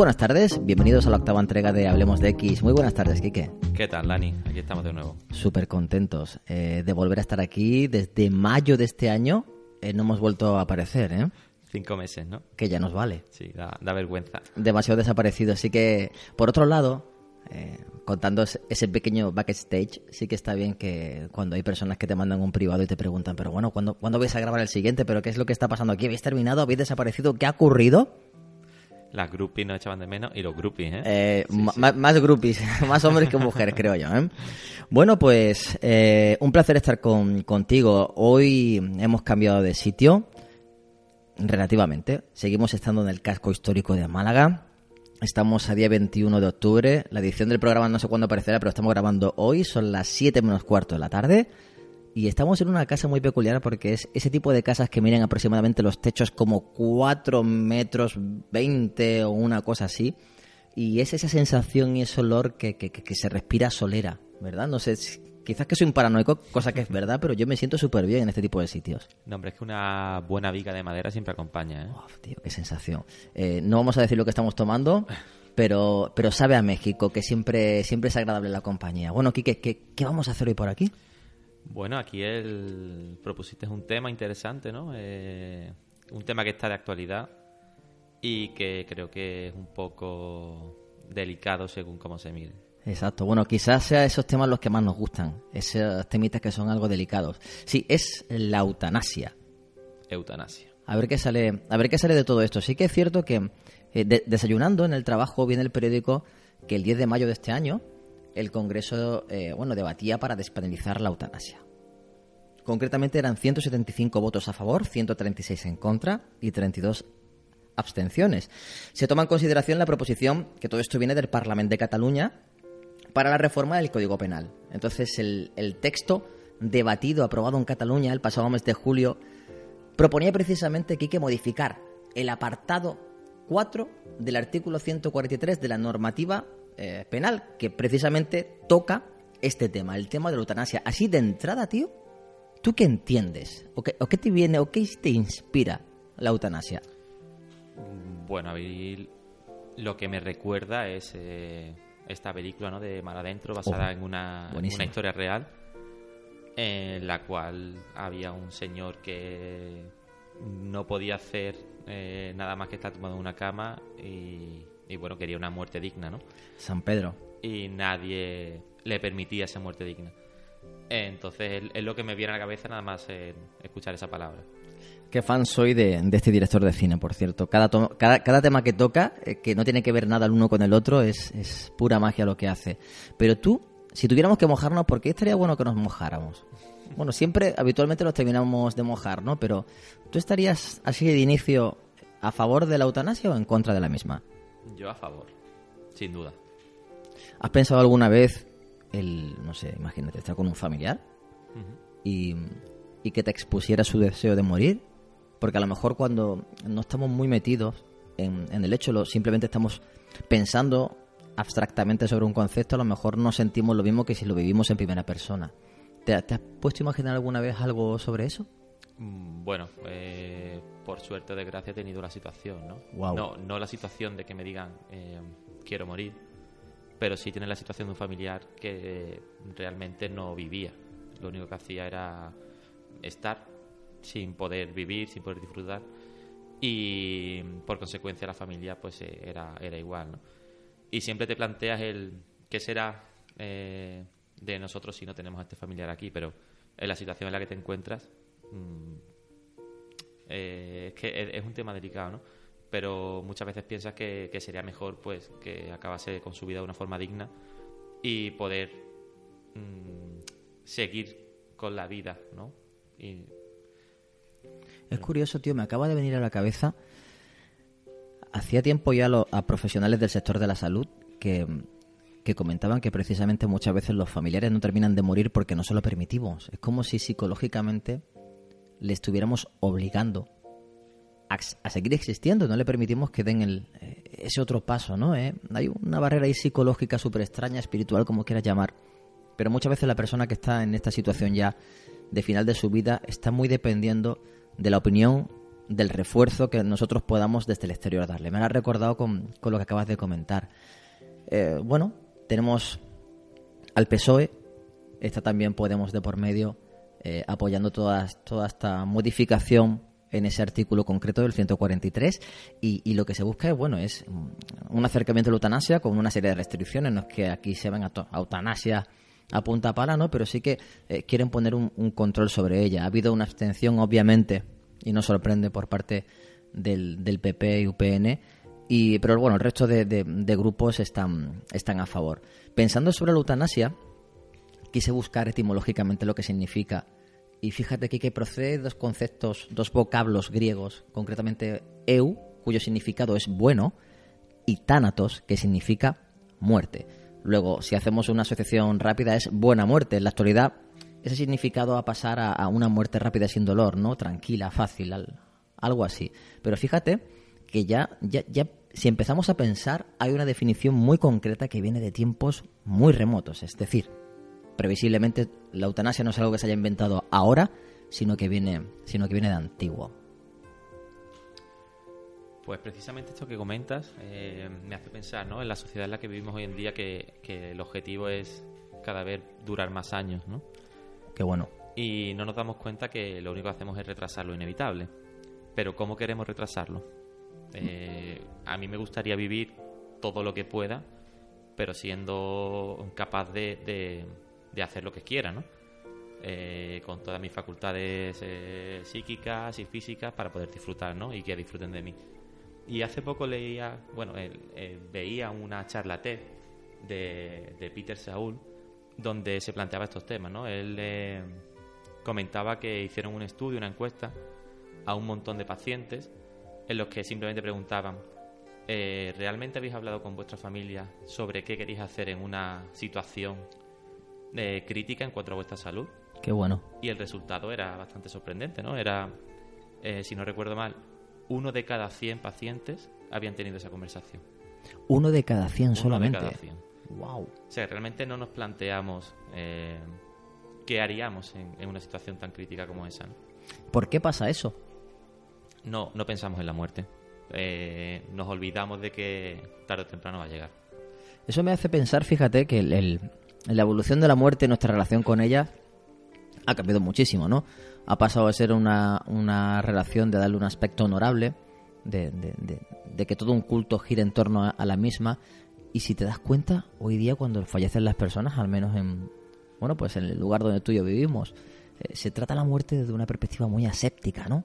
Buenas tardes, bienvenidos a la octava entrega de Hablemos de X. Muy buenas tardes, Quique. ¿Qué tal, Lani? Aquí estamos de nuevo. Súper contentos eh, de volver a estar aquí. Desde mayo de este año eh, no hemos vuelto a aparecer, ¿eh? Cinco meses, ¿no? Que ya nos vale. Sí, da, da vergüenza. Demasiado desaparecido. Así que, por otro lado, eh, contando ese- ese pequeño backstage, sí que está bien que cuando hay personas que te mandan un privado y te preguntan, pero bueno, ¿cuándo, ¿cuándo vais a grabar el siguiente? ¿Pero qué es lo que está pasando aquí? ¿Habéis terminado? ¿Habéis desaparecido? ¿Qué ha ocurrido? Las groupies nos echaban de menos y los groupies, ¿eh? Eh, Más groupies, más hombres que mujeres, creo yo. ¿eh? Bueno, pues eh, un placer estar con, contigo. Hoy hemos cambiado de sitio, relativamente. Seguimos estando en el casco histórico de Málaga. Estamos a día 21 de octubre. La edición del programa no sé cuándo aparecerá, pero estamos grabando hoy. Son las 7 menos cuarto de la tarde. Y estamos en una casa muy peculiar porque es ese tipo de casas que miren aproximadamente los techos como 4 metros 20 o una cosa así. Y es esa sensación y ese olor que, que, se respira solera, ¿verdad? No sé, quizás que soy un paranoico, cosa que es verdad, pero yo me siento súper bien en este tipo de sitios. No, hombre, es que una buena viga de madera siempre acompaña, ¿eh? Uf, tío, qué sensación. Eh, no vamos a decir lo que estamos tomando, pero, pero sabe a México, que siempre, siempre es agradable la compañía. Bueno, Kike, ¿qué, ¿qué vamos a hacer hoy por aquí? Bueno, aquí el propusiste un tema interesante, ¿no? Eh, un tema que está de actualidad y que creo que es un poco delicado según cómo se mire. Exacto, bueno, quizás sea esos temas los que más nos gustan, esos temitas que son algo delicados. Sí, es la eutanasia. Eutanasia. A ver qué sale, a ver qué sale de todo esto. Sí que es cierto que eh, de- desayunando en el trabajo viene el periódico que el 10 de mayo de este año el Congreso eh, bueno debatía para despenalizar la eutanasia. Concretamente eran 175 votos a favor, 136 en contra y 32 abstenciones. Se toma en consideración la proposición que todo esto viene del Parlamento de Cataluña para la reforma del Código Penal. Entonces el, el texto debatido, aprobado en Cataluña el pasado mes de julio, proponía precisamente que hay que modificar el apartado 4 del artículo 143 de la normativa eh, penal, que precisamente toca este tema, el tema de la eutanasia. Así de entrada, tío, ¿tú qué entiendes? ¿O qué, o qué te viene, o qué te inspira la eutanasia? Bueno, a mí lo que me recuerda es eh, esta película, ¿no? De Mar Adentro, basada Oh, en una, historia real, en la cual había un señor que no podía hacer eh, nada más que estar en una cama y, y, bueno, quería una muerte digna, ¿no? San Pedro. Y nadie le permitía esa muerte digna. Entonces es- lo que me viene a la cabeza nada más eh, escuchar esa palabra. Qué fan soy de, de este director de cine, por cierto. Cada, to- cada, cada tema que toca, eh, que no tiene que ver nada el uno con el otro, es, es pura magia lo que hace. Pero tú, si tuviéramos que mojarnos, ¿por qué estaría bueno que nos mojáramos? Bueno, siempre, habitualmente nos terminamos de mojar, ¿no? Pero ¿tú estarías así de inicio a favor de la eutanasia o en contra de la misma? Yo a favor, sin duda. ¿Has pensado alguna vez el, no sé, imagínate, estar con un familiar y, y que te expusiera su deseo de morir? Porque a lo mejor cuando no estamos muy metidos en, en el hecho, lo, simplemente estamos pensando abstractamente sobre un concepto, a lo mejor no sentimos lo mismo que si lo vivimos en primera persona. ¿Te, te has puesto a imaginar alguna vez algo sobre eso? Mm, Bueno, eh, por suerte o desgracia he tenido la situación, ¿no? No, no la situación de que me digan eh, quiero morir, pero sí tener la situación de un familiar que realmente no vivía. Lo único que hacía era estar sin poder vivir, sin poder disfrutar y por consecuencia la familia pues eh, era, era igual, ¿no? Y siempre te planteas el qué será eh, de nosotros si no tenemos a este familiar aquí, pero en la situación en la que te encuentras mm, eh, es que es, un tema delicado, ¿no? Pero muchas veces piensas que, que sería mejor pues que acabase con su vida de una forma digna y poder mm, seguir con la vida, ¿no? Y Es curioso, tío, me acaba de venir a la cabeza. Hacía tiempo ya lo- a profesionales del sector de la salud que, que comentaban que precisamente muchas veces los familiares no terminan de morir porque no se lo permitimos. Es como si psicológicamente le estuviéramos obligando a, a seguir existiendo, no le permitimos que den el, eh, ese otro paso, ¿no? ¿Eh? Hay una barrera ahí psicológica súper extraña, espiritual, como quieras llamar. Pero muchas veces la persona que está en esta situación ya de final de su vida está muy dependiendo de la opinión del refuerzo que nosotros podamos desde el exterior darle. Me lo has recordado con, con lo que acabas de comentar. Eh, bueno, tenemos al PSOE, está también Podemos de por medio, eh, apoyando toda, toda esta modificación en ese artículo concreto del 143 y, y, lo que se busca es bueno es un acercamiento a la eutanasia con una serie de restricciones no es que aquí se ven a, a eutanasia a punta pala no pero sí que eh, quieren poner un, control sobre ella. Ha habido una abstención obviamente y no sorprende por parte del, del PP y UPN y pero bueno el resto de, de, de grupos están están a favor. Pensando sobre la eutanasia quise buscar etimológicamente lo que significa y fíjate aquí que procede dos conceptos, dos vocablos griegos, concretamente eu, cuyo significado es bueno, y tánatos, que significa muerte. Luego, si hacemos una asociación rápida, es buena muerte. En la actualidad, ese significado va a pasar a, una muerte rápida sin dolor, ¿no? Tranquila, fácil, al, algo así. Pero fíjate que ya, ya, ya, si empezamos a pensar, hay una definición muy concreta que viene de tiempos muy remotos. Es decir, previsiblemente la eutanasia no es algo que se haya inventado ahora, sino que viene, sino que viene de antiguo. Pues precisamente esto que comentas eh, me hace pensar ¿no? en la sociedad en la que vivimos hoy en día que, que, el objetivo es cada vez durar más años. ¿no? Qué bueno. Y no nos damos cuenta que lo único que hacemos es retrasar lo inevitable. Pero ¿cómo queremos retrasarlo? Eh, a mí me gustaría vivir todo lo que pueda, pero siendo capaz de, de de hacer lo que quiera, ¿no? Eh, con todas mis facultades eh, psíquicas y físicas para poder disfrutar, ¿no? Y que disfruten de mí. Y hace poco leía, bueno, eh, veía una charla TED de, Peter Saúl donde se planteaba estos temas, ¿no? Él comentaba que hicieron un estudio, una encuesta a un montón de pacientes en los que simplemente preguntaban ¿realmente habéis hablado con vuestra familia sobre qué queréis hacer en una situación eh, crítica en cuanto a vuestra salud. Qué bueno. Y el resultado era bastante sorprendente, ¿no? Era, eh, si no recuerdo mal, uno de cada 100 pacientes habían tenido esa conversación. Uno de cada 100 solamente. Uno de cada 100. Wow. O sea, realmente no nos planteamos eh, qué haríamos en, en, una situación tan crítica como esa. ¿no? ¿Por qué pasa eso? No, no pensamos en la muerte. Eh, nos olvidamos de que tarde o temprano va a llegar. Eso me hace pensar, fíjate, que el, el, la evolución de la muerte, nuestra relación con ella, ha cambiado muchísimo, ¿no? Ha pasado a ser una, una relación de darle un aspecto honorable, de, de, de, de que todo un culto gire en torno a, a, la misma. Y si te das cuenta, hoy día cuando fallecen las personas, al menos en, bueno, pues en el lugar donde tú y yo vivimos, eh, se trata la muerte desde una perspectiva muy aséptica, ¿no?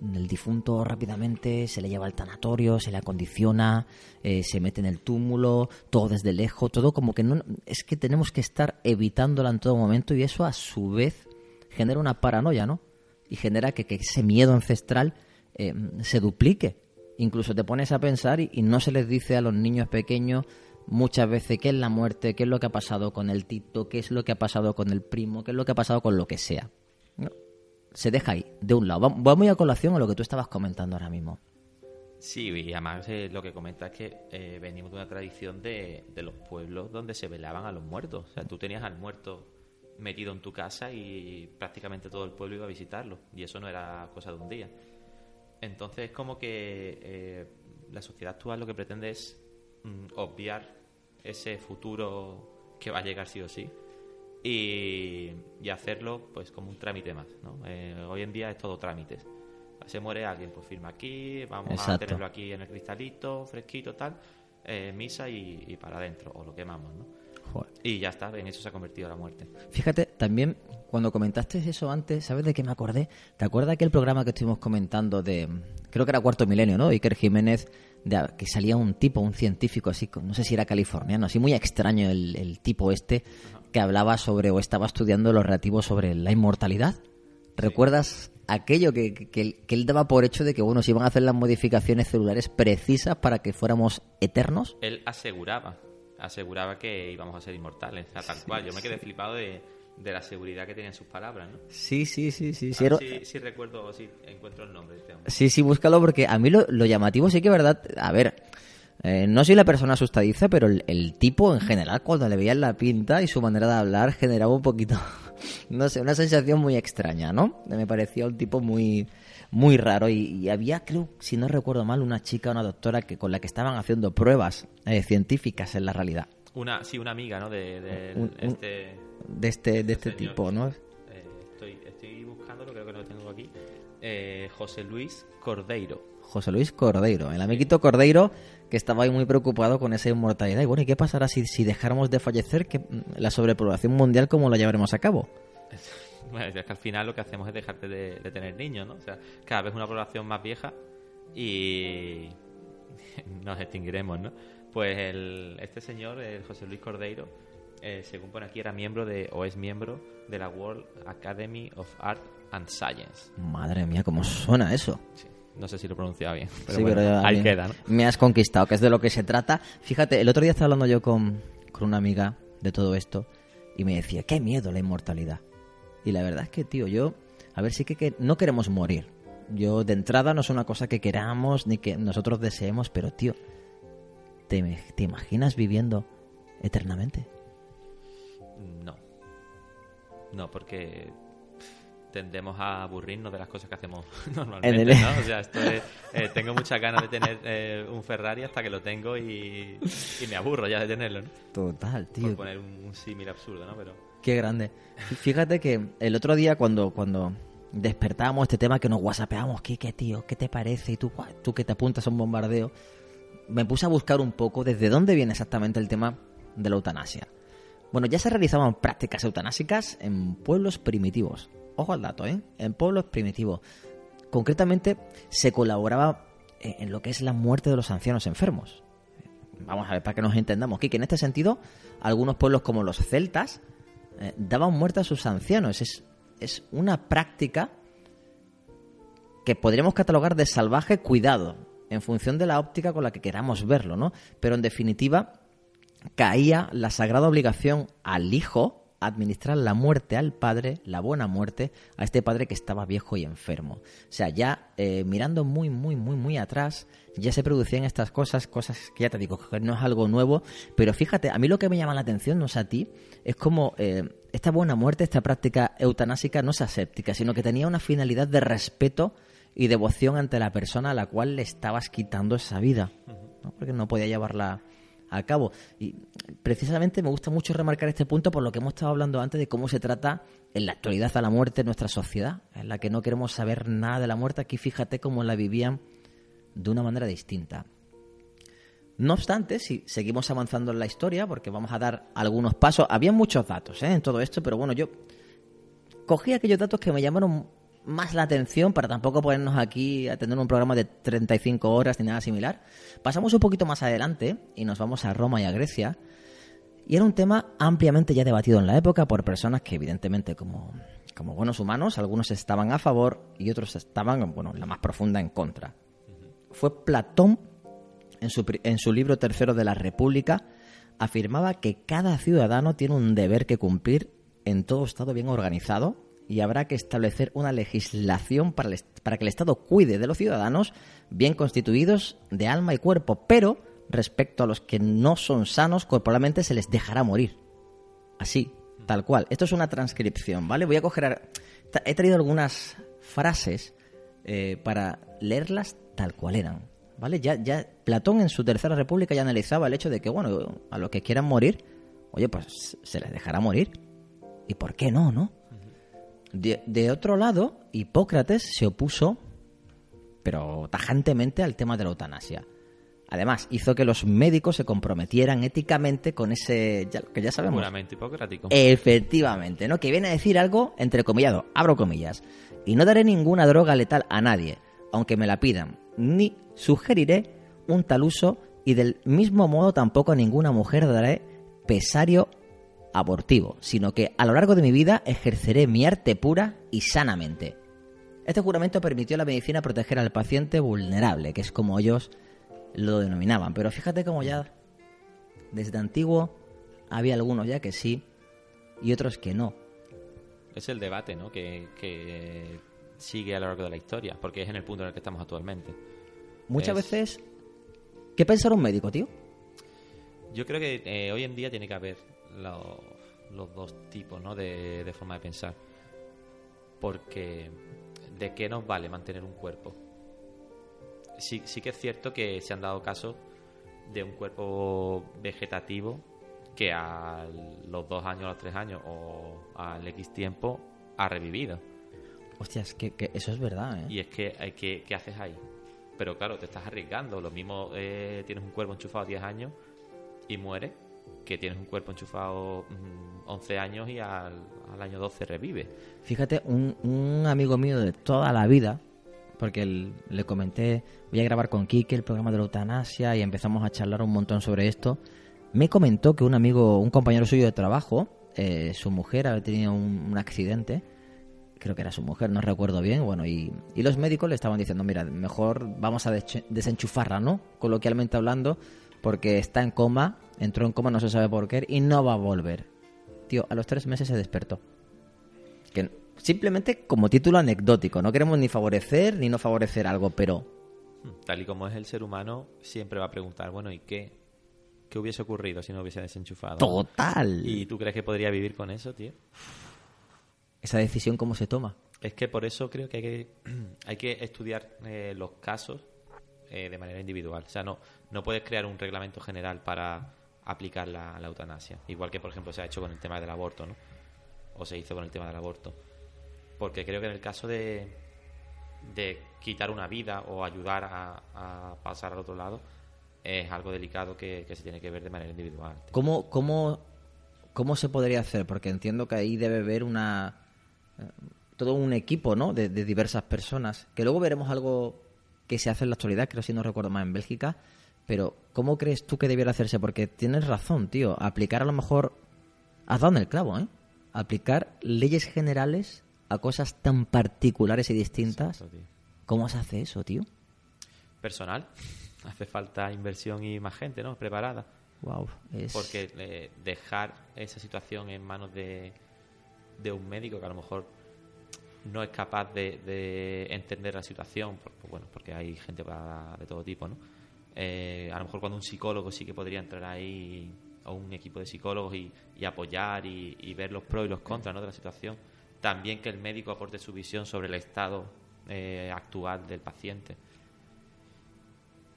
El difunto rápidamente se le lleva al tanatorio, se le acondiciona, eh, se mete en el túmulo, todo desde lejos, todo como que no es que tenemos que estar evitándola en todo momento y eso a su vez genera una paranoia, ¿no? Y genera que, que ese miedo ancestral eh, se duplique. Incluso te pones a pensar y, y no se les dice a los niños pequeños muchas veces qué es la muerte, qué es lo que ha pasado con el tito, qué es lo que ha pasado con el primo, qué es lo que ha pasado con lo que sea. ¿no? Se deja ahí, de un lado. Vamos a colación a lo que tú estabas comentando ahora mismo. Sí, y además eh, lo que comenta es que eh, venimos de una tradición de, de, los pueblos donde se velaban a los muertos. O sea, tú tenías al muerto metido en tu casa y prácticamente todo el pueblo iba a visitarlo. Y eso no era cosa de un día. Entonces, como que eh, la sociedad actual lo que pretende es mm, obviar ese futuro que va a llegar sí o sí y, y, hacerlo pues como un trámite más. ¿no? Eh, hoy en día es todo trámites. Se muere alguien, pues firma aquí, vamos Exacto. a tenerlo aquí en el cristalito, fresquito, tal, eh, misa y, y, para adentro, o lo quemamos, ¿no? Joder. Y ya está, en eso se ha convertido la muerte. Fíjate, también cuando comentaste eso antes, ¿sabes de qué me acordé? ¿Te acuerdas aquel programa que estuvimos comentando de, creo que era Cuarto Milenio, ¿no? Iker Jiménez, de, que salía un tipo, un científico así, no sé si era californiano, así muy extraño el, el tipo este, Ajá. que hablaba sobre o estaba estudiando lo relativo sobre la inmortalidad. ¿Recuerdas sí. aquello que, que, que, él daba por hecho de que, bueno, se iban a hacer las modificaciones celulares precisas para que fuéramos eternos? Él aseguraba, aseguraba que íbamos a ser inmortales, o sea, tal sí, cual. Yo me quedé flipado de de la seguridad que tenían sus palabras, ¿no? Sí, sí, sí, sí. Sí, sí, sí recuerdo, sí encuentro el nombre este hombre. Sí, sí, búscalo porque a mí lo, lo llamativo sí que verdad, a ver, eh, no soy la persona asustadiza, pero el, el, tipo en general cuando le veían la pinta y su manera de hablar generaba un poquito, no sé, una sensación muy extraña, ¿no? Me parecía un tipo muy muy raro. Y, y había, creo, si no recuerdo mal, una chica, una doctora que con la que estaban haciendo pruebas eh, científicas en la realidad. Una, sí, una amiga, ¿no? De, de Un- un- este... De este, de este señor. tipo, ¿no? Eh, estoy, estoy buscándolo, creo que lo tengo aquí. Eh, José Luis Cordeiro. José Luis Cordeiro, el amiguito Cordeiro que estaba ahí muy preocupado con esa inmortalidad. Y bueno, ¿y qué pasará si, si dejáramos de fallecer? que mm, ¿La sobrepoblación mundial cómo la llevaremos a cabo? Bueno, es que al final lo que hacemos es dejarte de, de tener niños, ¿no? O sea, cada vez una población más vieja y nos extinguiremos, ¿no? Pues el, este señor, el José Luis Cordeiro, eh, según pone aquí, era miembro de, o es miembro de la World Academy of Art and Science. Madre mía, ¿cómo suena eso? Sí, no sé si lo he pronunciado bien, pero Sí, bueno, pero a ahí queda, ¿no? Me has conquistado, que es de lo que se trata. Fíjate, el otro día estaba hablando yo con, con una amiga de todo esto y me decía, qué miedo la inmortalidad. Y la verdad es que, tío, yo, a ver, sí que, que no queremos morir. Yo, de entrada, no es una cosa que queramos ni que nosotros deseemos, pero, tío, ¿te, te imaginas viviendo eternamente? No. No, porque tendemos a aburrirnos de las cosas que hacemos normalmente, el- ¿no? O sea, esto es, eh, tengo muchas ganas de tener eh, un Ferrari hasta que lo tengo y, y me aburro ya de tenerlo, ¿no? Total, Por tío. poner un, un símil absurdo, ¿no? Pero Qué grande. Fíjate que el otro día cuando, cuando despertábamos este tema que nos whatsappeamos, ¿qué, qué tío? ¿Qué te parece? Y tú, "Buah, tú que te apuntas a un bombardeo, me puse a buscar un poco desde dónde viene exactamente el tema de la eutanasia. Bueno, ya se realizaban prácticas eutanásicas en pueblos primitivos. Ojo al dato, ¿eh? En pueblos primitivos. Concretamente, se colaboraba eh, en lo que es la muerte de los ancianos enfermos. Vamos a ver, para que nos entendamos, que en este sentido, algunos pueblos como los celtas eh, daban muerte a sus ancianos. Es, es una práctica que podríamos catalogar de salvaje cuidado, en función de la óptica con la que queramos verlo, ¿no? Pero en definitiva, caía la sagrada obligación al hijo administrar la muerte al padre, la buena muerte, a este padre que estaba viejo y enfermo. O sea, ya eh, mirando muy, muy, muy, muy atrás, ya se producían estas cosas, cosas que ya te digo, que no es algo nuevo, pero fíjate, a mí lo que me llama la atención, no sé a ti, es como eh, esta buena muerte, esta práctica eutanásica no es aséptica, sino que tenía una finalidad de respeto y devoción ante la persona a la cual le estabas quitando esa vida, porque no podía llevarla a cabo. Y precisamente me gusta mucho remarcar este punto por lo que hemos estado hablando antes de cómo se trata en la actualidad a la muerte en nuestra sociedad, en la que no queremos saber nada de la muerte. Aquí fíjate cómo la vivían de una manera distinta. No obstante, si seguimos avanzando en la historia, porque vamos a dar algunos pasos, había muchos datos ¿eh? en todo esto, pero bueno, yo cogí aquellos datos que me llamaron más la atención para tampoco ponernos aquí a tener un programa de 35 horas ni nada similar. Pasamos un poquito más adelante y nos vamos a Roma y a Grecia. Y era un tema ampliamente ya debatido en la época por personas que evidentemente como, como buenos humanos, algunos estaban a favor y otros estaban, bueno, la más profunda en contra. Fue Platón, en su, en su libro tercero de la República, afirmaba que cada ciudadano tiene un deber que cumplir en todo Estado bien organizado y habrá que establecer una legislación para, que el Estado cuide de los ciudadanos bien constituidos de alma y cuerpo, pero respecto a los que no son sanos corporalmente se les dejará morir. Así, tal cual. Esto es una transcripción, ¿vale? Voy a coger... He traído algunas frases eh, para leerlas tal cual eran, ¿vale? Ya, ya Platón en su Tercera República ya analizaba el hecho de que, bueno, a los que quieran morir, oye, pues se les dejará morir. ¿Y por qué no, no? De, de otro lado, Hipócrates se opuso, pero tajantemente, al tema de la eutanasia. Además, hizo que los médicos se comprometieran éticamente con ese, ya, que ya sabemos, Juramento hipocrático. Efectivamente, ¿no? Que viene a decir algo entrecomillado, abro comillas. Y no daré ninguna droga letal a nadie, aunque me la pidan, ni sugeriré un tal uso y del mismo modo tampoco a ninguna mujer daré pesario abortivo, sino que a lo largo de mi vida ejerceré mi arte pura y sanamente. Este juramento permitió a la medicina proteger al paciente vulnerable, que es como ellos lo denominaban. Pero fíjate cómo ya desde antiguo había algunos ya que sí y otros que no. Es el debate, ¿no? Que, que sigue a lo largo de la historia, porque es en el punto en el que estamos actualmente. Muchas Es- veces... ¿Qué pensar un médico, tío? Yo creo que eh, hoy en día tiene que haber lo- los dos tipos ¿no? de, de forma de pensar. Porque ¿de qué nos vale mantener un cuerpo? Sí, sí que es cierto que se han dado casos de un cuerpo vegetativo que a los dos años, a los tres años o al X tiempo ha revivido. Hostias, que, que eso es verdad, ¿eh? Y es que, hay que, ¿qué haces ahí? Pero claro, te estás arriesgando. Lo mismo eh, tienes un cuerpo enchufado 10 años y muere que tienes un cuerpo enchufado mm, 11 años y al, al año 12 revive. Fíjate, un, un amigo mío de toda la vida, porque le comenté, voy a grabar con Kike el programa de la eutanasia y empezamos a charlar un montón sobre esto, me comentó que un amigo, un compañero suyo de trabajo, eh, su mujer había tenido un, un accidente, creo que era su mujer, no recuerdo bien, bueno, y, y los médicos le estaban diciendo, mira, mejor vamos a desenchufarla, ¿no? Coloquialmente hablando, porque está en coma, entró en coma, no se sabe por qué, y no va a volver. Tío, a los tres meses se despertó. Que simplemente como título anecdótico, no queremos ni favorecer ni no favorecer algo, pero Tal y como es el ser humano, siempre va a preguntar, bueno, ¿y qué? ¿Qué hubiese ocurrido si no hubiese desenchufado? total. ¿Y tú crees que podría vivir con eso, tío? Esa decisión cómo se toma. Es que por eso creo que hay que, hay que estudiar eh, los casos eh, de manera individual. O sea, no, no puedes crear un reglamento general para aplicar la, la eutanasia. Igual que, por ejemplo, se ha hecho con el tema del aborto, ¿no? O se hizo con el tema del aborto. Porque creo que en el caso de, de quitar una vida o ayudar a, pasar al otro lado, es algo delicado que, se tiene que ver de manera individual. ¿Cómo, cómo, ¿Cómo se podría hacer? Porque entiendo que ahí debe haber una eh, todo un equipo, ¿no? De, de diversas personas. Que luego veremos algo que se hace en la actualidad, creo si no recuerdo más en Bélgica. Pero, ¿cómo crees tú que debiera hacerse? Porque tienes razón, tío. Aplicar a lo mejor. Has dado en el clavo, ¿eh? Aplicar leyes generales a cosas tan particulares y distintas. Exacto. ¿Cómo se hace eso, tío? Personal. Hace falta inversión y más gente, ¿no? Preparada. Wow. Es... Porque eh, dejar esa situación en manos de, de un médico que a lo mejor no es capaz de, de entender la situación, por- pues bueno, porque hay gente para- de todo tipo, ¿no? Eh, a lo mejor cuando un psicólogo sí que podría entrar ahí, o un equipo de psicólogos y, y apoyar y, y ver los pros y los contras ¿no? de la situación. También que el médico aporte su visión sobre el estado eh, actual del paciente.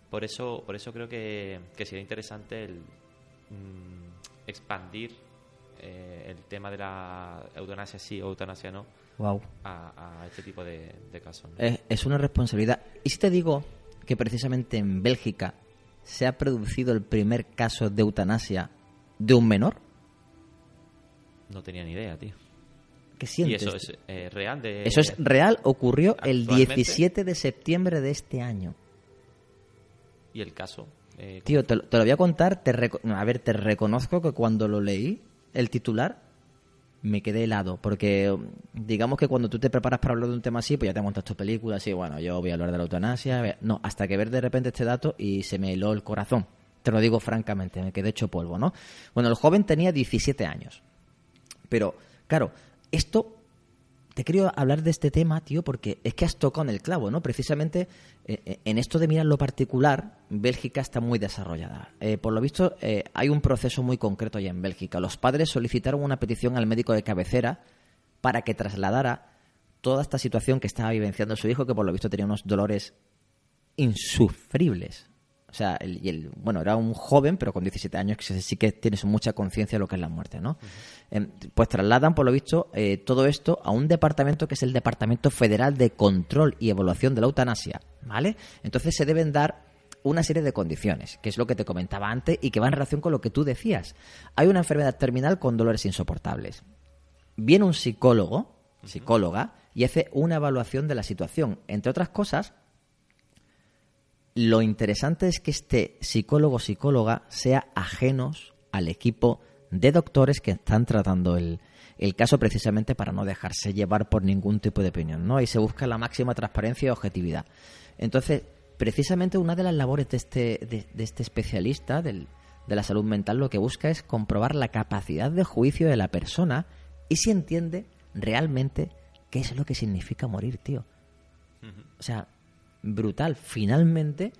Por eso, por eso creo que, que sería interesante el mm, expandir eh, el tema de la eutanasia sí o eutanasia no Wow. a, a este tipo de, de casos. ¿no? Es, es una responsabilidad. ¿Y si te digo que precisamente en Bélgica se ha producido el primer caso de eutanasia de un menor? No tenía ni idea, tío. ¿Qué Y sientes? eso es eh, real de... Eso es real, ocurrió el actualmente- 17 de septiembre de este año. Y el caso... eh, Tío, te, lo- te lo voy a contar. Te a ver, te reconozco que cuando lo leí, el titular, me quedé helado. Porque um, digamos que cuando tú te preparas para hablar de un tema así, pues ya te montas tu película, así, bueno, yo voy a hablar de la eutanasia. No, hasta que ver de repente este dato y se me heló el corazón. Te lo digo francamente, me quedé hecho polvo, ¿no? Bueno, el joven tenía 17 años. Pero, claro, esto te quería hablar de este tema, tío, porque es que has tocado en el clavo, ¿no? Precisamente en esto de mirar lo particular, Bélgica está muy desarrollada. Eh, por lo visto, eh, hay un proceso muy concreto ya en Bélgica. Los padres solicitaron una petición al médico de cabecera para que trasladara toda esta situación que estaba vivenciando su hijo, que por lo visto tenía unos dolores insufribles. O sea, el, y el- bueno, era un joven, pero con 17 años, que sí que tienes mucha conciencia de lo que es la muerte, ¿no? Em, pues trasladan, por lo visto, eh, todo esto a un departamento que es el Departamento Federal de Control y Evaluación de la Eutanasia, ¿vale? Entonces se deben dar una serie de condiciones, que es lo que te comentaba antes y que va en relación con lo que tú decías. Hay una enfermedad terminal con dolores insoportables. Viene un psicólogo, psicóloga, y hace una evaluación de la situación. Entre otras cosas, lo interesante es que este psicólogo o psicóloga sea ajenos al equipo de doctores que están tratando el, el caso precisamente para no dejarse llevar por ningún tipo de opinión, ¿no? Y se busca la máxima transparencia y objetividad. Entonces, precisamente una de las labores de este, de, de este especialista del- de la salud mental lo que busca es comprobar la capacidad de juicio de la persona y si entiende realmente qué es lo que significa morir, tío. O sea, brutal. Finalmente,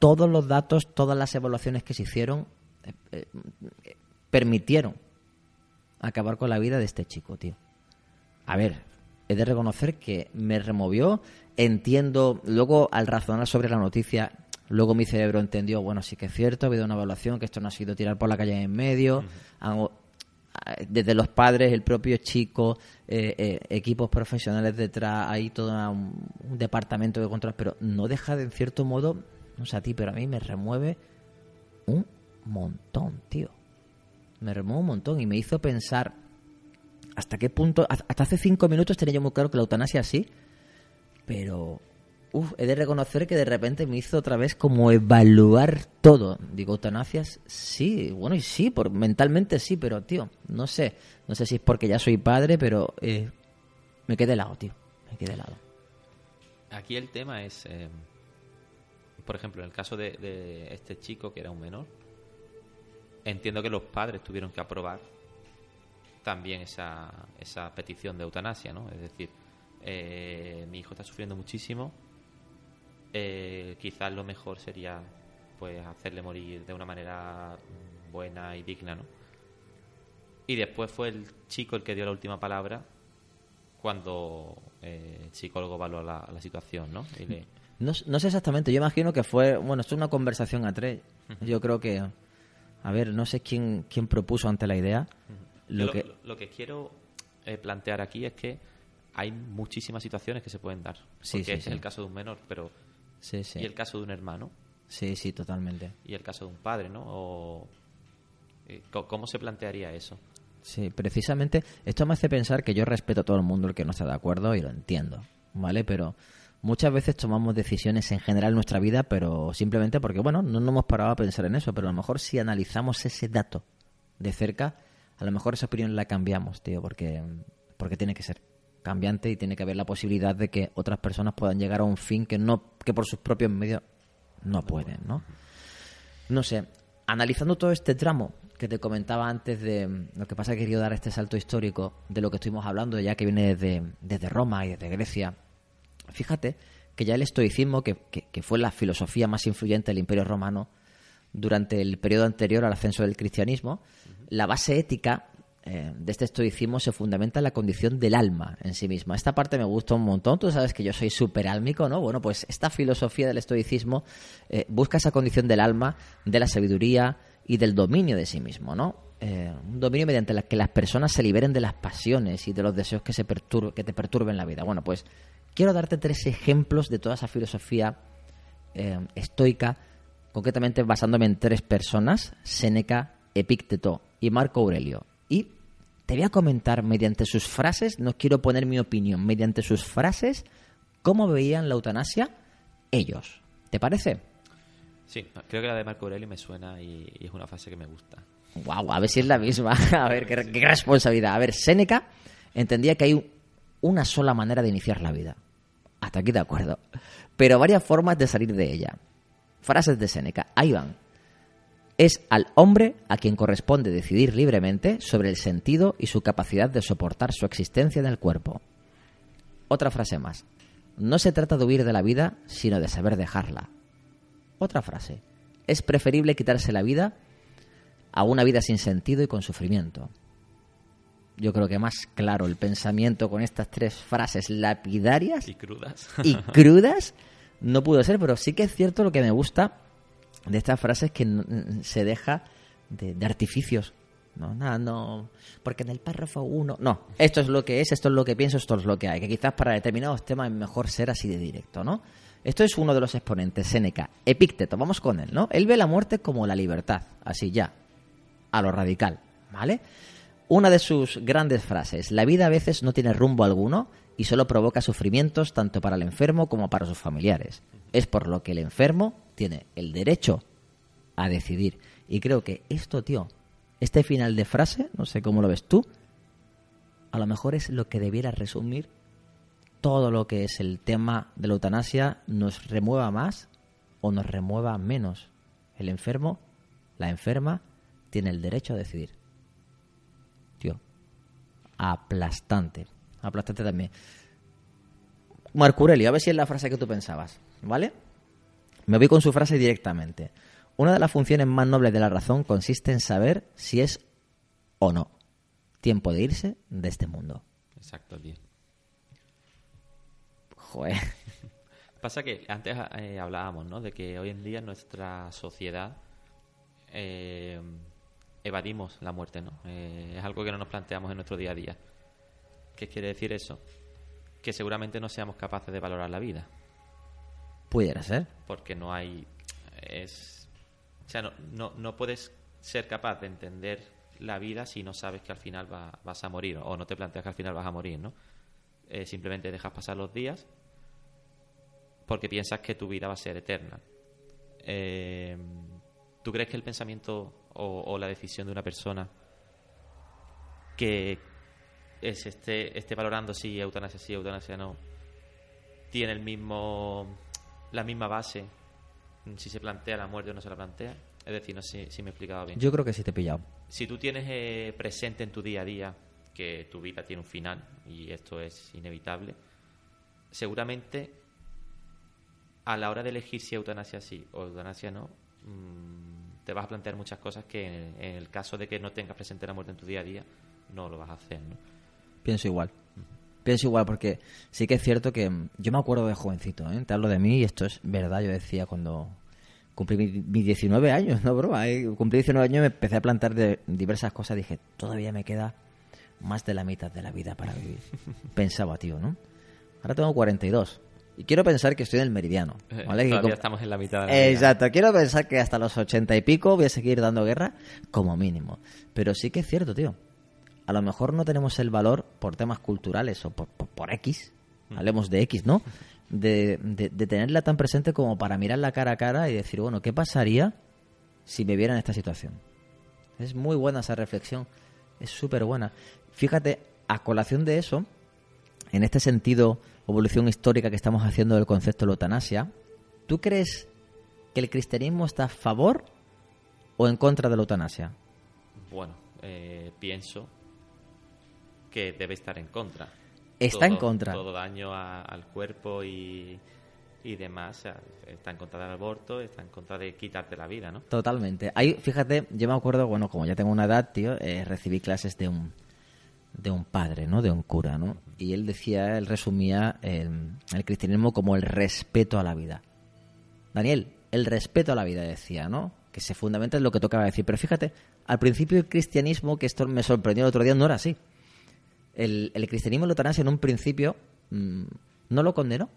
todos los datos, todas las evaluaciones que se hicieron eh, eh, permitieron acabar con la vida de este chico, tío. A ver, he de reconocer que me removió. Entiendo, luego al razonar sobre la noticia, luego mi cerebro entendió, bueno, sí que es cierto, ha habido una evaluación, que esto no ha sido tirar por la calle en medio. Han- desde los padres, el propio chico, eh, eh, equipos profesionales detrás, hay todo un, un departamento de control, pero no deja de, en cierto modo, no sé a ti, pero a mí me remueve un montón, tío. Me remueve un montón y me hizo pensar hasta qué punto, hasta hace cinco minutos tenía yo muy claro que la eutanasia sí, pero uf, he de reconocer que de repente me hizo otra vez como evaluar todo. Digo, eutanasias sí, bueno, y sí, por, mentalmente sí, pero tío, no sé, no sé si es porque ya soy padre, pero eh, me quedé helado, tío, me quedé helado. Aquí el tema es, eh, por ejemplo, en el caso de, este chico que era un menor, entiendo que los padres tuvieron que aprobar también esa, esa petición de eutanasia, ¿no? Es decir, eh, mi hijo está sufriendo muchísimo, eh, quizás lo mejor sería pues hacerle morir de una manera buena y digna, ¿no? Y después fue el chico el que dio la última palabra cuando eh, el psicólogo evaluó la, la situación, ¿no? Y le- No, no sé exactamente, yo imagino que fue, bueno, esto es una conversación a tres. Yo creo que, a ver, no sé quién, quién propuso ante la idea. Lo que, lo, lo que quiero eh, plantear aquí es que hay muchísimas situaciones que se pueden dar. Sí, porque sí. es el caso de un menor, pero sí, sí, y el caso de un hermano sí, sí, totalmente. y el caso de un padre, ¿no? O, eh, ¿Cómo se plantearía eso? Sí, precisamente esto me hace pensar que yo respeto a todo el mundo el que no está de acuerdo y lo entiendo, ¿vale? Pero muchas veces tomamos decisiones en general en nuestra vida, pero simplemente porque, bueno, no nos hemos parado a pensar en eso, pero a lo mejor si analizamos ese dato de cerca, a lo mejor esa opinión la cambiamos, tío, porque, porque tiene que ser cambiante y tiene que haber la posibilidad de que otras personas puedan llegar a un fin que no que por sus propios medios no pueden, ¿no? No sé, analizando todo este tramo que te comentaba antes de lo que pasa que he dar este salto histórico de lo que estuvimos hablando ya que viene desde, desde Roma y desde Grecia, fíjate que ya el estoicismo, que, que- que fue la filosofía más influyente del Imperio Romano durante el periodo anterior al ascenso del cristianismo, la base ética eh, de este estoicismo se fundamenta en la condición del alma en sí misma. Esta parte me gusta un montón, tú sabes que yo soy súper álmico, ¿no? Bueno, pues esta filosofía del estoicismo eh, busca esa condición del alma, de la sabiduría y del dominio de sí mismo, ¿no? Eh, un dominio mediante el que las personas se liberen de las pasiones y de los deseos que, se pertur- que te perturben la vida. Bueno, pues quiero darte tres ejemplos de toda esa filosofía estoica, concretamente basándome en tres personas, Séneca, Epícteto y Marco Aurelio. Y te voy a comentar mediante sus frases, no quiero poner mi opinión, mediante sus frases, cómo veían la eutanasia ellos. ¿Te parece? Sí, creo que la de Marco Aurelio me suena y, y es una frase que me gusta. Guau, a ver si es la misma. A ver, qué, qué responsabilidad. A ver, Séneca entendía que hay una sola manera de iniciar la vida. Hasta aquí de acuerdo. Pero varias formas de salir de ella. Frases de Séneca. Ahí van. Es al hombre a quien corresponde decidir libremente sobre el sentido y su capacidad de soportar su existencia en el cuerpo. Otra frase más. No se trata de huir de la vida, sino de saber dejarla. Otra frase. Es preferible quitarse la vida a una vida sin sentido y con sufrimiento. Yo creo que más claro el pensamiento con estas tres frases lapidarias Y crudas. y crudas no pudo ser, pero sí que es cierto lo que me gusta de estas frases que se deja de, artificios. No, nada, no. Porque en el párrafo uno. No, esto es lo que es, esto es lo que pienso, esto es lo que hay. Que quizás para determinados temas es mejor ser así de directo, ¿no? Esto es uno de los exponentes, Séneca. Epícteto, vamos con él, ¿no? Él ve la muerte como la libertad, así ya, a lo radical, ¿vale? Una de sus grandes frases, la vida a veces no tiene rumbo alguno y solo provoca sufrimientos tanto para el enfermo como para sus familiares. Es por lo que el enfermo tiene el derecho a decidir. Y creo que esto, tío, este final de frase, no sé cómo lo ves tú, a lo mejor es lo que debiera resumir todo lo que es el tema de la eutanasia, nos remueva más o nos remueva menos. El enfermo, la enferma, tiene el derecho a decidir. Tío, aplastante. Aplastante también. Marco Aurelio, a ver si es la frase que tú pensabas, ¿vale? Me voy con su frase directamente. Una de las funciones más nobles de la razón consiste en saber si es o no tiempo de irse de este mundo. Exacto, tío. Joder. Pasa que antes eh, hablábamos, ¿no? De que hoy en día en nuestra sociedad eh, evadimos la muerte, ¿no? Eh, es algo que no nos planteamos en nuestro día a día. ¿Qué quiere decir eso? Que seguramente no seamos capaces de valorar la vida. Pudiera ser. Porque no hay... Es, o sea, no, no, no puedes ser capaz de entender la vida si no sabes que al final va- vas a morir o no te planteas que al final vas a morir, ¿no? Eh, simplemente dejas pasar los días porque piensas que tu vida va a ser eterna. Eh, ¿Tú crees que el pensamiento o, o la decisión de una persona que es, esté, esté valorando si eutanasia sí, eutanasia no, tiene el mismo la misma base si se plantea la muerte o no se la plantea? Es decir, no sé si me he explicado bien. Yo creo que sí te he pillado. Si tú tienes eh, presente en tu día a día que tu vida tiene un final y esto es inevitable, seguramente a la hora de elegir si eutanasia sí o eutanasia no, mm, te vas a plantear muchas cosas que en el, en el caso de que no tengas presente la muerte en tu día a día, no lo vas a hacer, ¿no? Pienso igual. Pienso igual porque sí que es cierto que mm, yo me acuerdo de jovencito, ¿eh? te hablo de mí y esto es verdad, yo decía cuando cumplí mi- mis 19 años, no broma, ¿eh? cumplí 19 años y me empecé a plantar de diversas cosas, dije, todavía me queda más de la mitad de la vida para vivir. Pensaba, tío, ¿no? Ahora tengo 42 y quiero pensar que estoy en el meridiano, ¿vale? Todavía como- estamos en la mitad de la vida. Exacto, quiero pensar que hasta los ochenta y pico voy a seguir dando guerra como mínimo. Pero sí que es cierto, tío. A lo mejor no tenemos el valor por temas culturales o por, por, X, hablemos de X, ¿no? De, de, tenerla tan presente como para mirarla cara a cara y decir, bueno, ¿qué pasaría si me viera en esta situación? Es muy buena esa reflexión, es súper buena. Fíjate, a colación de eso, en este sentido, evolución histórica que estamos haciendo del concepto de la eutanasia, ¿tú crees que el cristianismo está a favor o en contra de la eutanasia? Bueno, eh, pienso que debe estar en contra. Está en contra. Todo daño a- al cuerpo y, y demás. o sea, está en contra del aborto, está en contra de quitarte la vida, ¿no? Totalmente. Ahí, fíjate, yo me acuerdo, bueno, como ya tengo una edad, tío, eh, recibí clases de un de un padre, ¿no? De un cura, ¿no? Y él decía, él resumía el, el cristianismo como el respeto a la vida. Daniel, el respeto a la vida, decía, ¿no? Que se fundamenta en lo que tocaba decir. Pero fíjate, al principio el cristianismo, que esto me sorprendió el otro día, no era así. El, el cristianismo eutanasia en un principio mm, no lo condenó.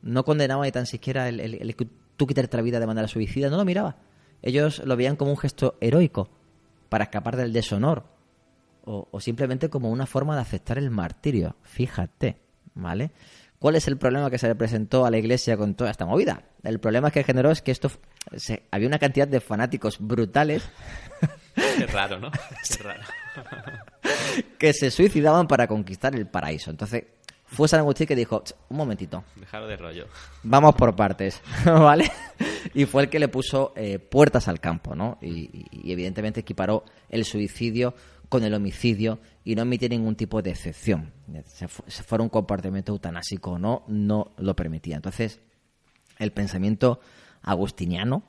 No condenaba ni tan siquiera el, el- el que tú quitarte la vida de manera suicida, no lo miraba. Ellos lo veían como un gesto heroico para escapar del deshonor o, o simplemente como una forma de aceptar el martirio. Fíjate, ¿vale? ¿Cuál es el problema que se le presentó a la iglesia con toda esta movida? El problema que generó es que esto se- había una cantidad de fanáticos brutales Qué raro, ¿no? Qué raro. que se suicidaban para conquistar el paraíso. Entonces, fue San Agustín que dijo, "Ch, un momentito, Dejaros de rollo. vamos por partes, ¿vale? Y fue el que le puso eh, puertas al campo, ¿no? Y, y- y evidentemente equiparó el suicidio con el homicidio y no admitía ningún tipo de excepción. Se, fu- se fuera un comportamiento eutanásico o no, no lo permitía. Entonces, el pensamiento agustiniano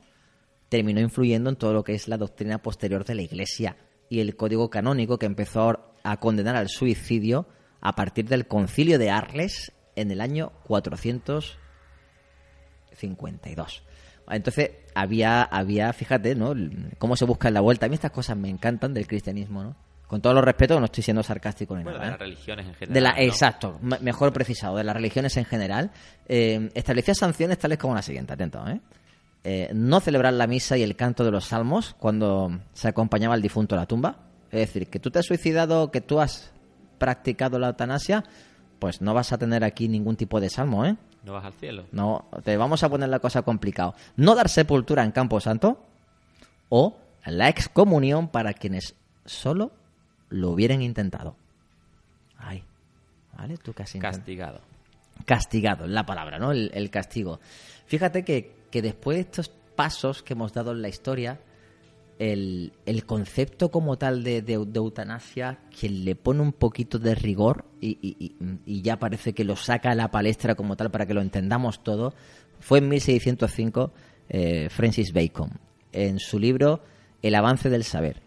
terminó influyendo en todo lo que es la doctrina posterior de la Iglesia y el código canónico que empezó a condenar al suicidio a partir del concilio de Arles en el año 452. Entonces había, había, fíjate, ¿no? Cómo se busca la vuelta. A mí estas cosas me encantan del cristianismo, ¿no? Con todo los respetos, no estoy siendo sarcástico ni Bueno, nada. de ¿eh? las religiones en general. De la, ¿no? Exacto, me- mejor precisado, de las religiones en general, eh, establecía sanciones tales como la siguiente, atento, ¿eh? Eh, no celebrar la misa y el canto de los salmos cuando se acompañaba al difunto a la tumba. Es decir, que tú te has suicidado, que tú has practicado la eutanasia, pues no vas a tener aquí ningún tipo de salmo, ¿eh? No vas al cielo. No, te vamos a poner la cosa complicado. No dar sepultura en Campo Santo o la excomunión para quienes solo lo hubieran intentado. Ay, ¿vale? Tú casi Castigado. castigado, la palabra, ¿no? El, el castigo. Fíjate que, que después de estos pasos que hemos dado en la historia, el, el concepto como tal de, de- eutanasia, quien le pone un poquito de rigor y, y- y- ya parece que lo saca a la palestra como tal para que lo entendamos todo, fue en 1605 eh, Francis Bacon, en su libro El avance del saber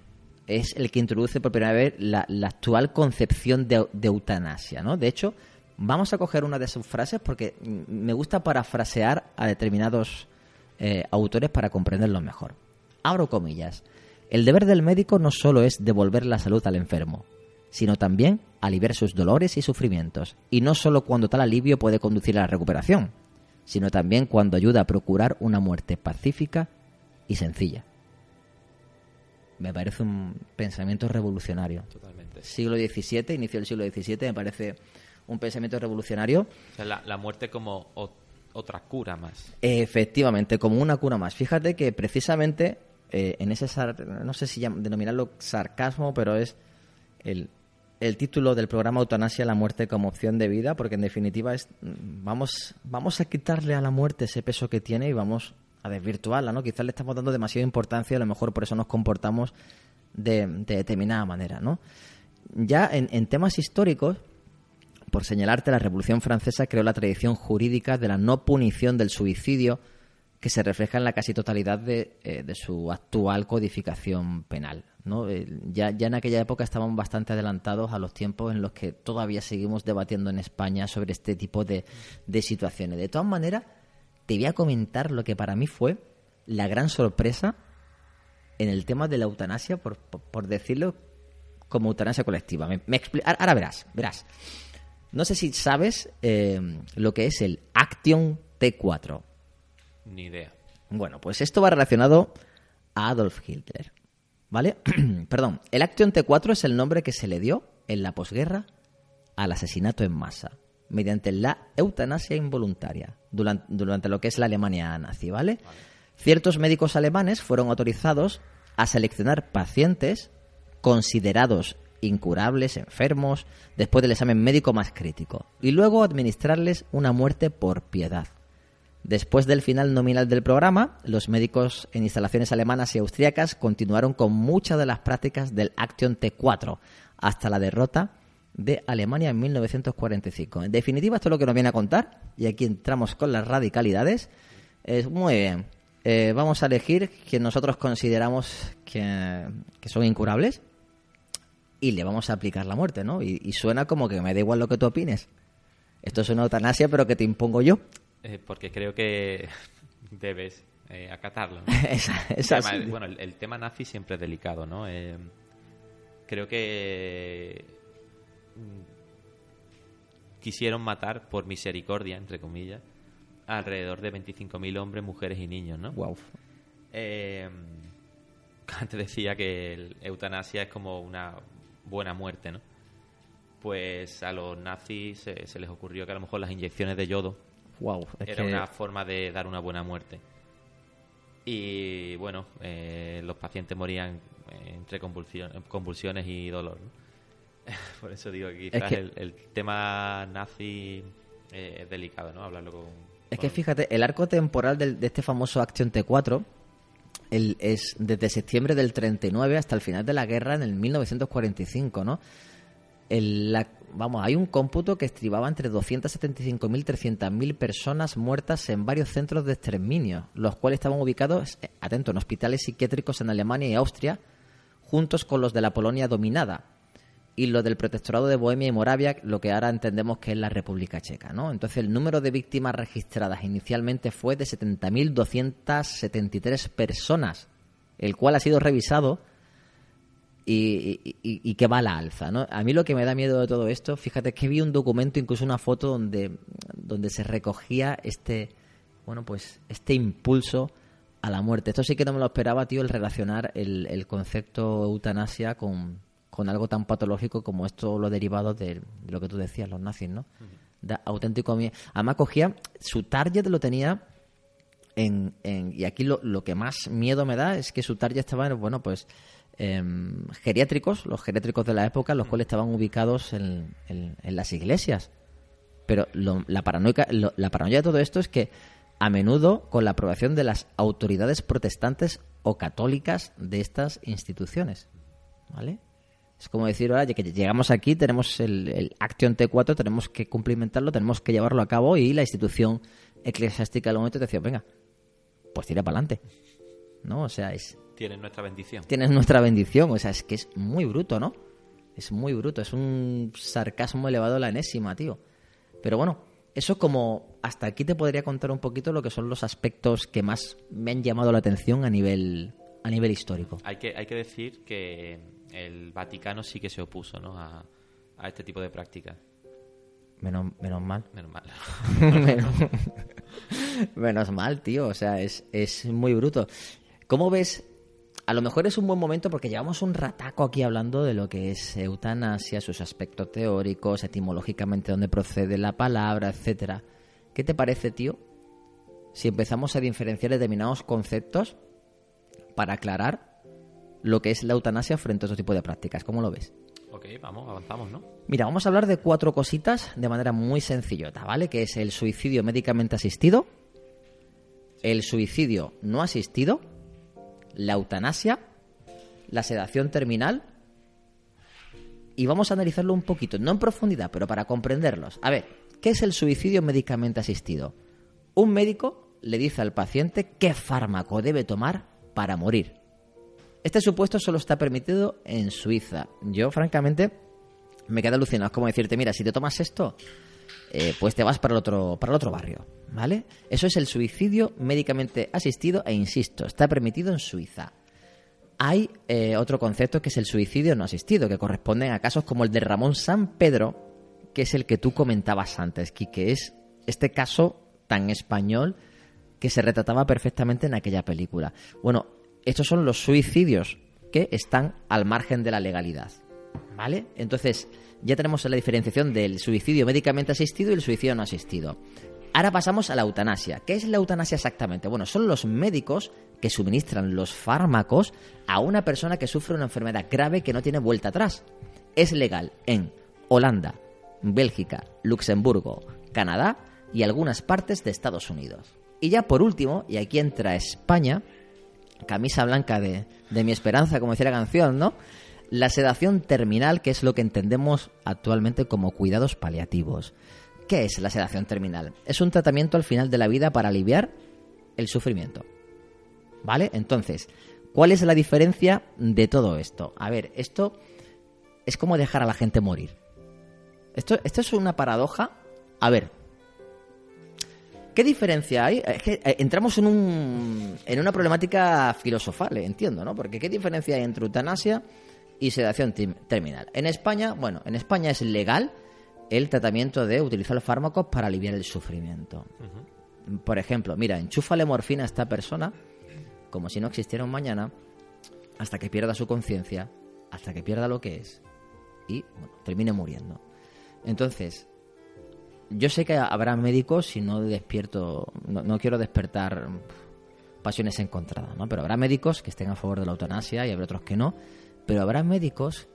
es el que introduce por primera vez la, la actual concepción de, eutanasia, ¿no? De hecho, Vamos a coger una de sus frases porque me gusta parafrasear a determinados eh, autores para comprenderlo mejor. Abro comillas. El deber del médico no solo es devolver la salud al enfermo, sino también aliviar sus dolores y sufrimientos, y no solo cuando tal alivio puede conducir a la recuperación, sino también cuando ayuda a procurar una muerte pacífica y sencilla. Me parece un pensamiento revolucionario. Totalmente. Siglo XVII, inicio del siglo XVII, me parece un pensamiento revolucionario. O sea, la, la muerte como otra cura más. Efectivamente, como una cura más. Fíjate que precisamente eh, en ese, no sé si denominarlo sarcasmo, pero es el, el título del programa Eutanasia, la muerte como opción de vida, porque en definitiva es, mm, vamos, vamos a quitarle a la muerte ese peso que tiene y vamos a desvirtuarla, ¿no? Quizás le estamos dando demasiada importancia y a lo mejor por eso nos comportamos de, de determinada manera, ¿no? Ya en, en temas históricos, por señalarte, la Revolución Francesa creó la tradición jurídica de la no punición del suicidio que se refleja en la casi totalidad de, eh, su actual codificación penal. Eh, ya, en aquella época estaban bastante adelantados a los tiempos en los que todavía seguimos debatiendo en España sobre este tipo de, de situaciones. De todas maneras, te voy a comentar lo que para mí fue la gran sorpresa en el tema de la eutanasia, por, por- decirlo como eutanasia colectiva. Me, me ahora verás, verás. No sé si sabes eh, lo que es el Action T4. Ni idea. Bueno, pues esto va relacionado a Adolf Hitler. ¿Vale? Perdón, el Action T4 es el nombre que se le dio en la posguerra al asesinato en masa, mediante la eutanasia involuntaria, durante, durante lo que es la Alemania nazi, ¿vale? Ciertos médicos alemanes fueron autorizados a seleccionar pacientes considerados incurables, enfermos, después del examen médico más crítico, y luego administrarles una muerte por piedad. Después del final nominal del programa, los médicos en instalaciones alemanas y austríacas continuaron con muchas de las prácticas del Action T4 hasta la derrota de Alemania en 1945. En definitiva, esto es lo que nos viene a contar y aquí entramos con las radicalidades. Es muy bien. Eh, vamos a elegir quien nosotros consideramos que, que son incurables y le vamos a aplicar la muerte, ¿no? Y, y suena como que me da igual lo que tú opines. Esto es una eutanasia, pero que te impongo yo. Eh, porque creo que debes eh, acatarlo. ¿no? Esa- El esa tema- sí. bueno, el, el tema nazi siempre es delicado, ¿no? Eh, creo que mm, quisieron matar por misericordia, entre comillas, alrededor de 25.000 hombres, mujeres y niños, ¿no? Wow. Eh, antes decía que el eutanasia es como una buena muerte, ¿no? Pues a los nazis se, se les ocurrió que a lo mejor las inyecciones de yodo Wow. Es era que- una forma de dar una buena muerte. Y bueno, eh, los pacientes morían eh, entre convulsiones y dolor. ¿no? Por eso digo que quizás que- el, el tema nazi eh, es delicado, ¿no? Hablarlo con. Es que fíjate, el arco temporal del- de este famoso Action T4 el- es desde septiembre del 39 hasta el final de la guerra en el 1945, ¿no? La- vamos, hay un cómputo que estribaba entre 275.000 y 300.000 personas muertas en varios centros de exterminio, los cuales estaban ubicados, eh, atento, en hospitales psiquiátricos en Alemania y Austria, juntos con los de la Polonia dominada y los del protectorado de Bohemia y Moravia, lo que ahora entendemos que es la República Checa, ¿no? Entonces el número de víctimas registradas inicialmente fue de 70.273 personas, el cual ha sido revisado y que va a la alza, ¿no? A mí lo que me da miedo de todo esto, fíjate que vi un documento, incluso una foto donde, donde se recogía este, bueno, pues este impulso a la muerte. Esto sí que no me lo esperaba, tío, el relacionar el, el concepto eutanasia con, con algo tan patológico como esto, lo derivado de, lo que tú decías, los nazis, ¿no? Da auténtico miedo. Además cogía, su target lo tenía en, en- y aquí lo, lo que más miedo me da es que su target estaba en, bueno, pues em, geriátricos, los geriátricos de la época, los cuales estaban ubicados en, en- en las iglesias. Pero lo- la, paranoica, lo- la paranoia de todo esto es que a menudo con la aprobación de las autoridades protestantes o católicas de estas instituciones. ¿Vale? Es como decir, ahora que llegamos aquí, tenemos el, el Action T4, tenemos que cumplimentarlo, tenemos que llevarlo a cabo y la institución eclesiástica al momento te decía, venga, pues tira para adelante. ¿No? O sea, es, Tienen nuestra bendición. tienes nuestra bendición. O sea, es que es muy bruto, ¿no? Es muy bruto. Es un sarcasmo elevado a la enésima, tío. Pero bueno, eso como hasta aquí te podría contar un poquito lo que son los aspectos que más me han llamado la atención a nivel a nivel histórico. Hay que, hay que decir que el Vaticano sí que se opuso ¿no? a, a este tipo de prácticas. Menos, menos mal. Menos mal. menos, menos mal, tío. O sea, es, es muy bruto. ¿Cómo ves? A lo mejor es un buen momento porque llevamos un rataco aquí hablando de lo que es eutanasia, sus aspectos teóricos, etimológicamente dónde procede la palabra, etcétera. ¿Qué te parece, tío? Si empezamos a diferenciar determinados conceptos para aclarar lo que es la eutanasia frente a otro tipo de prácticas. ¿Cómo lo ves? Ok, vamos, avanzamos, ¿no? Mira, vamos a hablar de cuatro cositas de manera muy sencillota, ¿vale? Que es el suicidio médicamente asistido, el suicidio no asistido, la eutanasia, la sedación terminal y vamos a analizarlo un poquito, no en profundidad, pero para comprenderlos. A ver, ¿qué es el suicidio médicamente asistido? Un médico le dice al paciente qué fármaco debe tomar para morir. Este supuesto solo está permitido en Suiza. Yo, francamente, me quedo alucinado. Es como decirte, mira, si te tomas esto, eh, pues te vas para el, otro, para el otro barrio, ¿vale? Eso es el suicidio médicamente asistido e, insisto, está permitido en Suiza. Hay eh, otro concepto que es el suicidio no asistido, que corresponde a casos como el de Ramón San Pedro, que es el que tú comentabas antes, que es este caso tan español que se retrataba perfectamente en aquella película. Bueno, estos son los suicidios que están al margen de la legalidad. ¿Vale? Entonces, ya tenemos la diferenciación del suicidio médicamente asistido y el suicidio no asistido. Ahora pasamos a la eutanasia. ¿Qué es la eutanasia exactamente? Bueno, son los médicos que suministran los fármacos a una persona que sufre una enfermedad grave que no tiene vuelta atrás. Es legal en Holanda, Bélgica, Luxemburgo, Canadá y algunas partes de Estados Unidos. Y ya por último, y aquí entra España, camisa blanca de, de mi esperanza, como decía la canción, ¿no? La sedación terminal, que es lo que entendemos actualmente como cuidados paliativos. ¿Qué es la sedación terminal? Es un tratamiento al final de la vida para aliviar el sufrimiento. ¿Vale? Entonces, ¿cuál es la diferencia de todo esto? A ver, esto es como dejar a la gente morir. Esto, esto es una paradoja. A ver, ¿Qué diferencia hay? Es que eh, entramos en, un, en una problemática filosofal, eh, entiendo, ¿no? Porque ¿qué diferencia hay entre eutanasia y sedación terminal? En España, bueno, en España es legal el tratamiento de utilizar los fármacos para aliviar el sufrimiento. Por ejemplo, mira, enchúfale morfina a esta persona como si no existiera un mañana hasta que pierda su conciencia, hasta que pierda lo que es y bueno, termine muriendo. Entonces, yo sé que habrá médicos, y no despierto, no, quiero despertar pasiones encontradas, ¿no? Pero habrá médicos que estén a favor de la eutanasia y habrá otros que no. Pero habrá médicos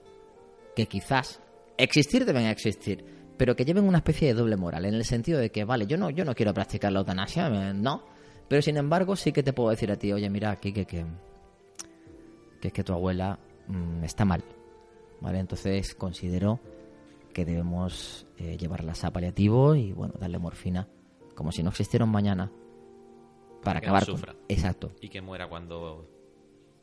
que quizás existir deben existir, pero que lleven una especie de doble moral, en el sentido de que, vale, yo no, yo no quiero practicar la eutanasia, no. Pero sin embargo, sí que te puedo decir a ti, oye, mira, aquí que, que, que es que tu abuela mm, está mal. ¿Vale? Entonces considero que debemos eh, llevarlas a paliativo y bueno, darle morfina como si no existiera un mañana para acabar con... Exacto. Y que muera cuando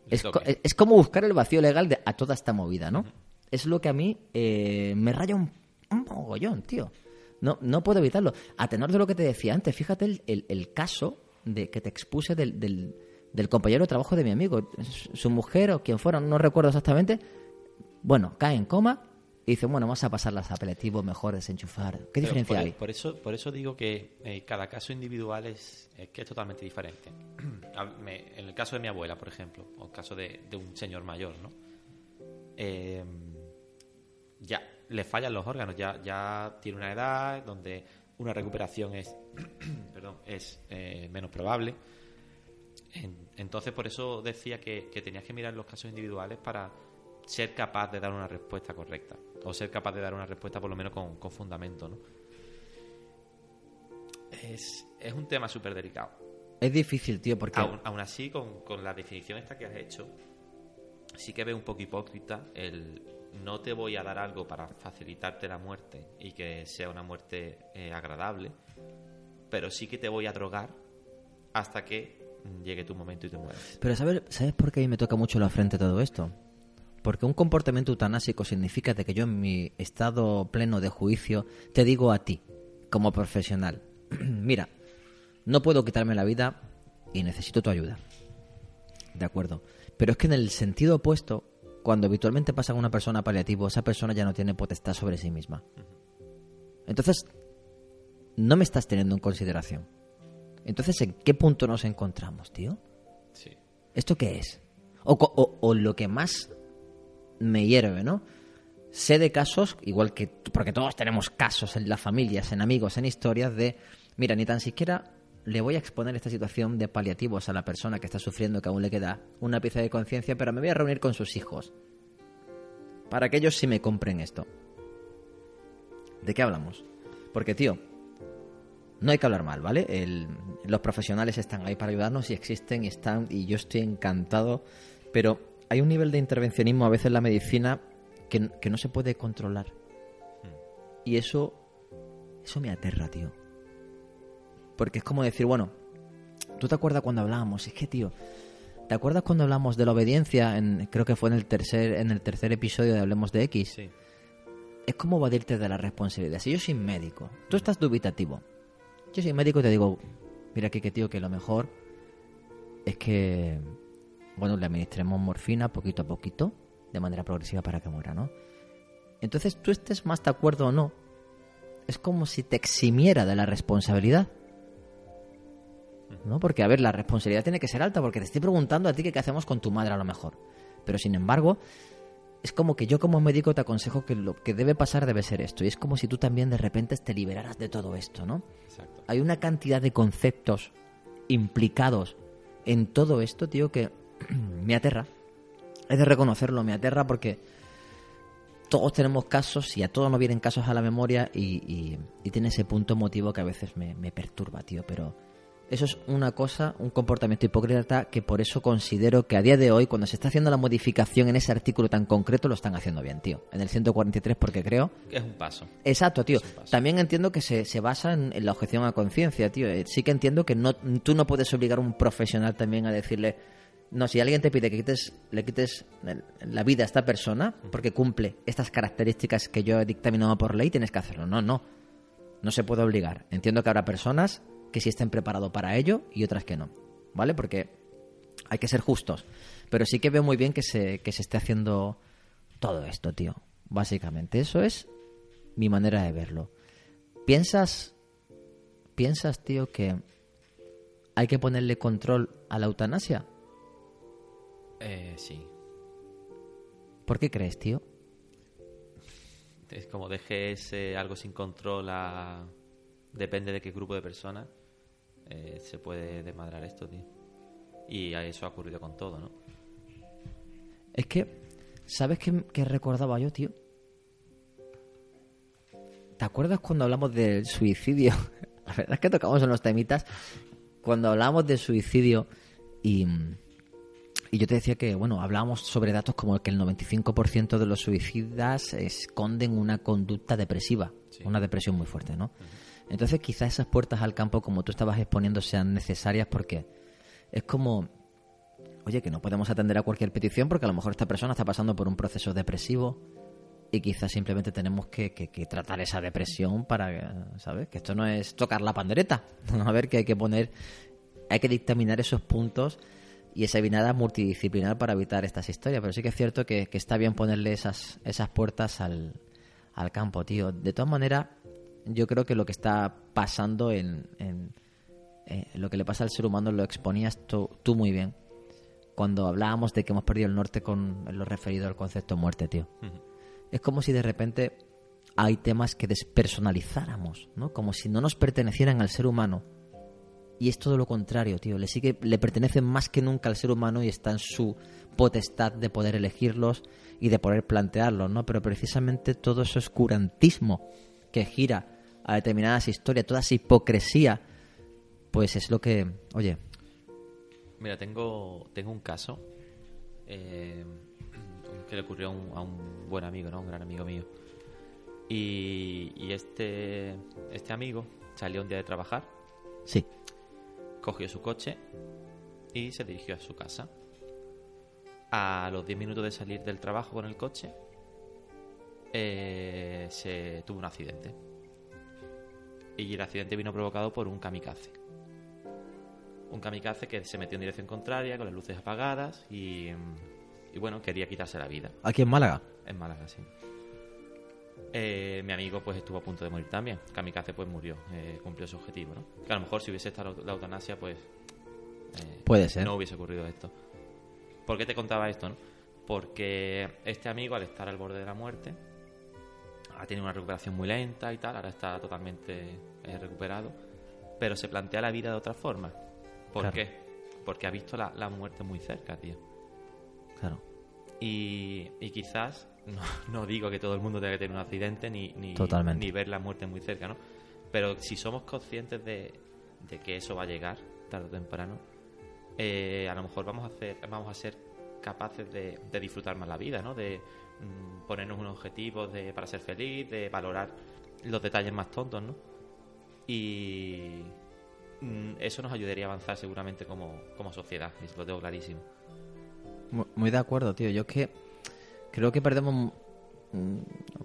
es, es, como buscar el vacío legal de, a toda esta movida, ¿no? Es lo que a mí eh, me raya un, un mogollón, tío. No, no puedo evitarlo. A tenor de lo que te decía antes, fíjate el, el, caso de que te expuse del, del, del, compañero de trabajo de mi amigo. Su mujer o quien fuera, no recuerdo exactamente. Bueno, cae en coma y dicen, bueno, vamos a pasar las apelativos, mejor desenchufar. ¿Qué diferencia por, hay? Por eso, por eso digo que eh, cada caso individual es, que es totalmente diferente. en el caso de mi abuela, por ejemplo, o el caso de, un señor mayor, ¿no? Eh, ya le fallan los órganos, ya, ya tiene una edad donde una recuperación es, perdón, es eh, menos probable. entonces, por eso decía que, que tenías que mirar los casos individuales para ser capaz de dar una respuesta correcta o ser capaz de dar una respuesta por lo menos con, fundamento, ¿no? Es, un tema súper delicado. Es difícil, tío, porque... Aún, así, con, con, la definición esta que has hecho, sí que veo un poco hipócrita el no te voy a dar algo para facilitarte la muerte y que sea una muerte eh, agradable, pero sí que te voy a drogar hasta que llegue tu momento y te mueras. Pero ¿sabes, ¿sabes por qué a mí me toca mucho la frente todo esto? Porque un comportamiento eutanásico significa de que yo en mi estado pleno de juicio te digo a ti como profesional, mira, no puedo quitarme la vida y necesito tu ayuda. De acuerdo. Pero es que en el sentido opuesto, cuando habitualmente pasa a una persona paliativo, esa persona ya no tiene potestad sobre sí misma. Entonces, no me estás teniendo en consideración. Entonces, ¿en qué punto nos encontramos, tío? Sí. ¿Esto qué es? O, co- o- o lo que más me hierve, ¿no? Sé de casos, igual que... Porque todos tenemos casos en las familias, en amigos, en historias de... Mira, ni tan siquiera le voy a exponer esta situación de paliativos a la persona que está sufriendo, que aún le queda una pieza de conciencia, pero me voy a reunir con sus hijos. Para que ellos sí me compren esto. ¿De qué hablamos? Porque, tío, no hay que hablar mal, ¿vale? Los profesionales están ahí para ayudarnos y existen y están y yo estoy encantado, pero hay un nivel de intervencionismo a veces en la medicina que, que no se puede controlar. Y eso, eso me aterra, tío. Porque es como decir, bueno, ¿tú te acuerdas cuando hablábamos? Es que, tío, ¿te acuerdas cuando hablamos de la obediencia? En, creo que fue en el tercer, en el tercer episodio de Hablemos de X Sí. es como evadirte de la responsabilidad. Si yo soy médico, tú estás dubitativo. Yo soy médico y te digo, mira aquí que tío, que lo mejor es que, bueno, le administremos morfina poquito a poquito, de manera progresiva para que muera, ¿no? Entonces tú estés más de acuerdo o no, es como si te eximiera de la responsabilidad. ¿No? Porque, a ver, la responsabilidad tiene que ser alta, porque te estoy preguntando a ti que qué hacemos con tu madre a lo mejor. Pero sin embargo, es como que yo como médico te aconsejo que lo que debe pasar debe ser esto. Y es como si tú también de repente te liberaras de todo esto, ¿no? Exacto. Hay una cantidad de conceptos implicados en todo esto, tío, que me aterra. Es de reconocerlo, me aterra porque todos tenemos casos y a todos nos vienen casos a la memoria y, y- y tiene ese punto emotivo que a veces me, me perturba, tío. Pero eso es una cosa, un comportamiento hipócrita que por eso considero que a día de hoy, cuando se está haciendo la modificación en ese artículo tan concreto, lo están haciendo bien, tío. En el 143, porque creo Es un paso. Exacto, tío. Paso. También entiendo que se, se basa en, en la objeción a conciencia, tío. Eh, Sí que entiendo que no, tú no puedes obligar a un profesional también a decirle, no, si alguien te pide que quites, le quites la vida a esta persona porque cumple estas características que yo he dictaminado por ley, tienes que hacerlo. No, no. No se puede obligar. Entiendo que habrá personas que sí estén preparados para ello y otras que no. ¿Vale? Porque hay que ser justos. Pero sí que veo muy bien que se, que se esté haciendo todo esto, tío. Básicamente, eso es mi manera de verlo. ¿Piensas, piensas, tío, que hay que ponerle control a la eutanasia? Eh, sí. ¿Por qué crees, tío? Es como dejes eh, algo sin control a... Depende de qué grupo de personas eh, se puede desmadrar esto, tío. Y eso ha ocurrido con todo, ¿no? Es que, ¿sabes qué, qué recordaba yo, tío? ¿Te acuerdas cuando hablamos del suicidio? La verdad es que tocamos en los temitas. Cuando hablábamos del suicidio y, y yo te decía que, bueno, hablábamos sobre datos como que el 95% de los suicidas esconden una conducta depresiva, Sí. una depresión muy fuerte, ¿no? Entonces quizás esas puertas al campo, como tú estabas exponiendo, sean necesarias porque es como oye, que no podemos atender a cualquier petición porque a lo mejor esta persona está pasando por un proceso depresivo y quizás simplemente tenemos que, que- que tratar esa depresión para, ¿sabes? Que esto no es tocar la pandereta. A ver, que hay que poner, hay que dictaminar esos puntos y esa vinada multidisciplinar para evitar estas historias. Pero sí que es cierto que, que está bien ponerle esas, esas puertas al, al campo, tío. De todas maneras, yo creo que lo que está pasando en, en- eh, lo que le pasa al ser humano lo exponías tú, tú muy bien cuando hablábamos de que hemos perdido el norte con lo referido al concepto muerte, tío. Es como si de repente hay temas que despersonalizáramos, ¿no? Como si no nos pertenecieran al ser humano. Y es todo lo contrario, tío. Le sigue, le pertenecen más que nunca al ser humano y está en su potestad de poder elegirlos y de poder plantearlos, ¿no? Pero precisamente todo ese oscurantismo que gira a determinadas historias, toda esa hipocresía, pues es lo que, oye, Mira, tengo, tengo un caso eh, que le ocurrió a un, a un buen amigo, ¿no? Un gran amigo mío. Y, y este, este amigo salió un día de trabajar, sí, cogió su coche y se dirigió a su casa. A los 10 minutos de salir del trabajo con el coche, eh, se tuvo un accidente. Y el accidente vino provocado por un kamikaze. Un kamikaze que se metió en dirección contraria, con las luces apagadas y, y bueno, quería quitarse la vida. ¿Aquí en Málaga? En Málaga, sí. Eh, mi amigo pues estuvo a punto de morir también. Kamikaze pues murió, eh, cumplió su objetivo, ¿no? Que a lo mejor si hubiese estado la eutanasia pues eh, Puede ser. no hubiese ocurrido esto. ¿Por qué te contaba esto, no? Porque este amigo al estar al borde de la muerte ha tenido una recuperación muy lenta y tal, ahora está totalmente recuperado, pero se plantea la vida de otra forma. ¿Por Claro. qué? Porque ha visto la, la muerte muy cerca, tío. Claro. Y, y quizás, no, no digo que todo el mundo tenga que tener un accidente ni, ni, Totalmente. ni ver la muerte muy cerca, ¿no? Pero si somos conscientes de, de que eso va a llegar tarde o temprano, eh, a lo mejor vamos a, hacer, vamos a ser capaces de, de disfrutar más la vida, ¿no? De mm, ponernos unos objetivos de, para ser feliz, de valorar los detalles más tontos, ¿no? Y mm, eso nos ayudaría a avanzar seguramente como, como sociedad, y lo tengo clarísimo. Mu- Muy de acuerdo, tío. Yo es que creo que perdemos mm,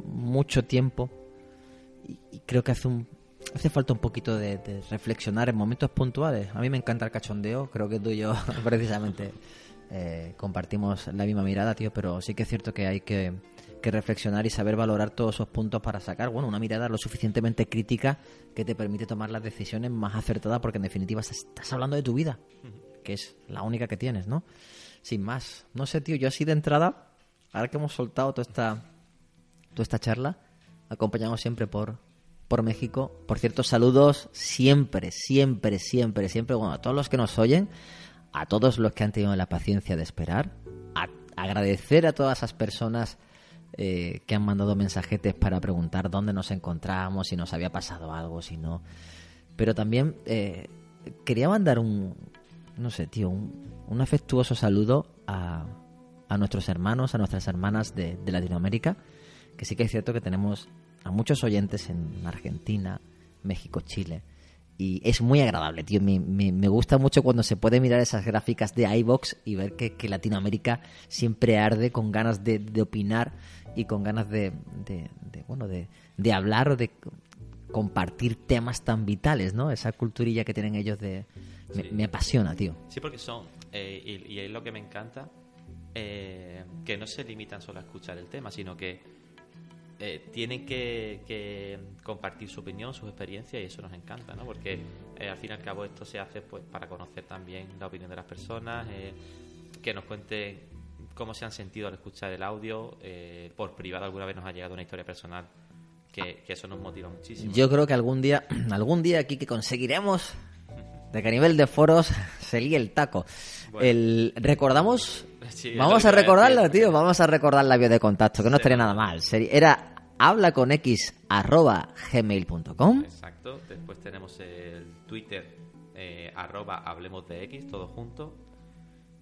mucho tiempo y, creo que hace un hace falta un poquito de, de reflexionar en momentos puntuales. A mí me encanta el cachondeo. Creo que tú y yo precisamente eh, compartimos la misma mirada, tío. Pero sí que es cierto que hay que, que reflexionar y saber valorar todos esos puntos para sacar, bueno, una mirada lo suficientemente crítica que te permite tomar las decisiones más acertadas, porque en definitiva estás hablando de tu vida, que es la única que tienes, ¿no? Sin más. No sé, tío, yo así de entrada, ahora que hemos soltado toda esta, toda esta charla, acompañamos siempre por, por México. Por cierto, saludos siempre, siempre, siempre, siempre, bueno, a todos los que nos oyen, a todos los que han tenido la paciencia de esperar, a agradecer a todas esas personas eh, que han mandado mensajetes para preguntar dónde nos encontramos, si nos había pasado algo, si no. Pero también eh, quería mandar un, no sé, tío, un, un afectuoso saludo a, a nuestros hermanos, a nuestras hermanas de, de Latinoamérica, que sí que es cierto que tenemos a muchos oyentes en Argentina, México, Chile. Y es muy agradable, tío. Me, me- me gusta mucho cuando se puede mirar esas gráficas de iBox y ver que, que Latinoamérica siempre arde con ganas de, de opinar y con ganas de, de- de, bueno, de, hablar o de compartir temas tan vitales, ¿no? Esa culturilla que tienen ellos de... Me, Sí. me apasiona, tío. Sí, porque son, eh, y, y es lo que me encanta, eh, que no se limitan solo a escuchar el tema, sino que eh, tienen que, que compartir su opinión, sus experiencias, y eso nos encanta, ¿no? Porque eh, al fin y al cabo esto se hace pues para conocer también la opinión de las personas, eh, que nos cuenten cómo se han sentido al escuchar el audio, eh, por privado alguna vez nos ha llegado una historia personal, que, que eso nos motiva muchísimo. Yo creo que algún día, algún día aquí que conseguiremos de que a nivel de foros se líe el taco. Bueno. El, recordamos, Sí, vamos a recordarla, decir. tío, vamos a recordar la vía de contacto, que no estaría nada mal. Era habla con x arroba gmail.com. Exacto. Después tenemos el Twitter, eh, arroba hablemos de X, todo junto.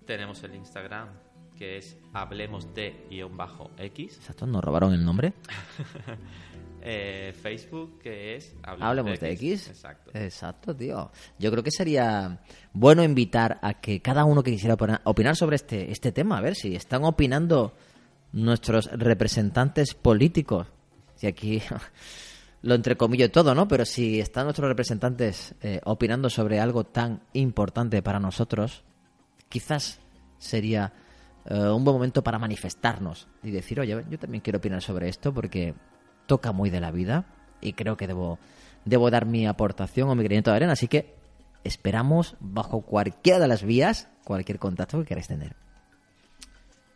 Tenemos el Instagram, que es hablemos de guion bajo X. Exacto, nos robaron el nombre. Eh, Facebook, que es Hablemos de X. Exacto. Exacto, tío. Yo creo que sería bueno invitar a que cada uno que quisiera opina- opinar sobre este, este tema, a ver si están opinando nuestros representantes políticos. Si aquí lo entrecomillo todo, ¿no? Pero si están nuestros representantes eh, opinando sobre algo tan importante para nosotros, quizás sería eh, un buen momento para manifestarnos y decir, oye, yo también quiero opinar sobre esto porque toca muy de la vida y creo que debo, debo dar mi aportación o mi granito de arena. Así que esperamos bajo cualquiera de las vías cualquier contacto que queráis tener.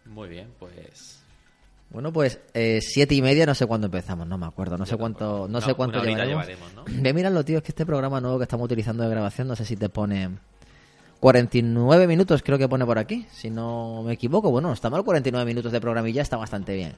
Muy bien, pues. Bueno, pues eh, siete y media, no sé cuándo empezamos, no me acuerdo, no Yo sé cuánto, no Una- sé cuánto llevaremos. llevaremos, ¿no? Ve, míralo, tío, es que este programa nuevo que estamos utilizando de grabación, no sé si te pone 49 minutos, creo que pone por aquí, si no me equivoco. Bueno, no está mal 49 minutos de programilla, está bastante bien.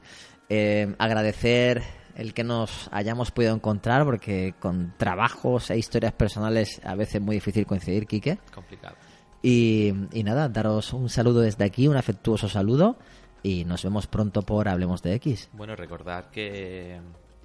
Eh, agradecer el que nos hayamos podido encontrar, porque con trabajos e historias personales a veces es muy difícil coincidir, Quique. Complicado. Y, y nada, daros un saludo desde aquí, un afectuoso saludo, y nos vemos pronto por Hablemos de X. Bueno, recordar que,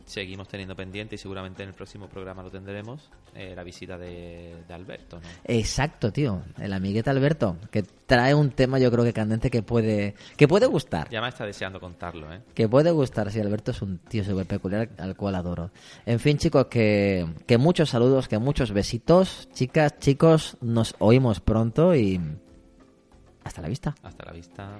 seguimos teniendo pendiente y seguramente en el próximo programa lo tendremos, eh, la visita de, de Alberto, ¿no? Exacto, tío. El amiguete Alberto, que trae un tema yo creo que candente que puede, que puede gustar. Ya me está deseando contarlo, ¿eh? Que puede gustar, sí, Alberto es un tío súper peculiar al cual adoro. En fin, chicos, que, que muchos saludos, que muchos besitos. Chicas, chicos, nos oímos pronto y hasta la vista. Hasta la vista.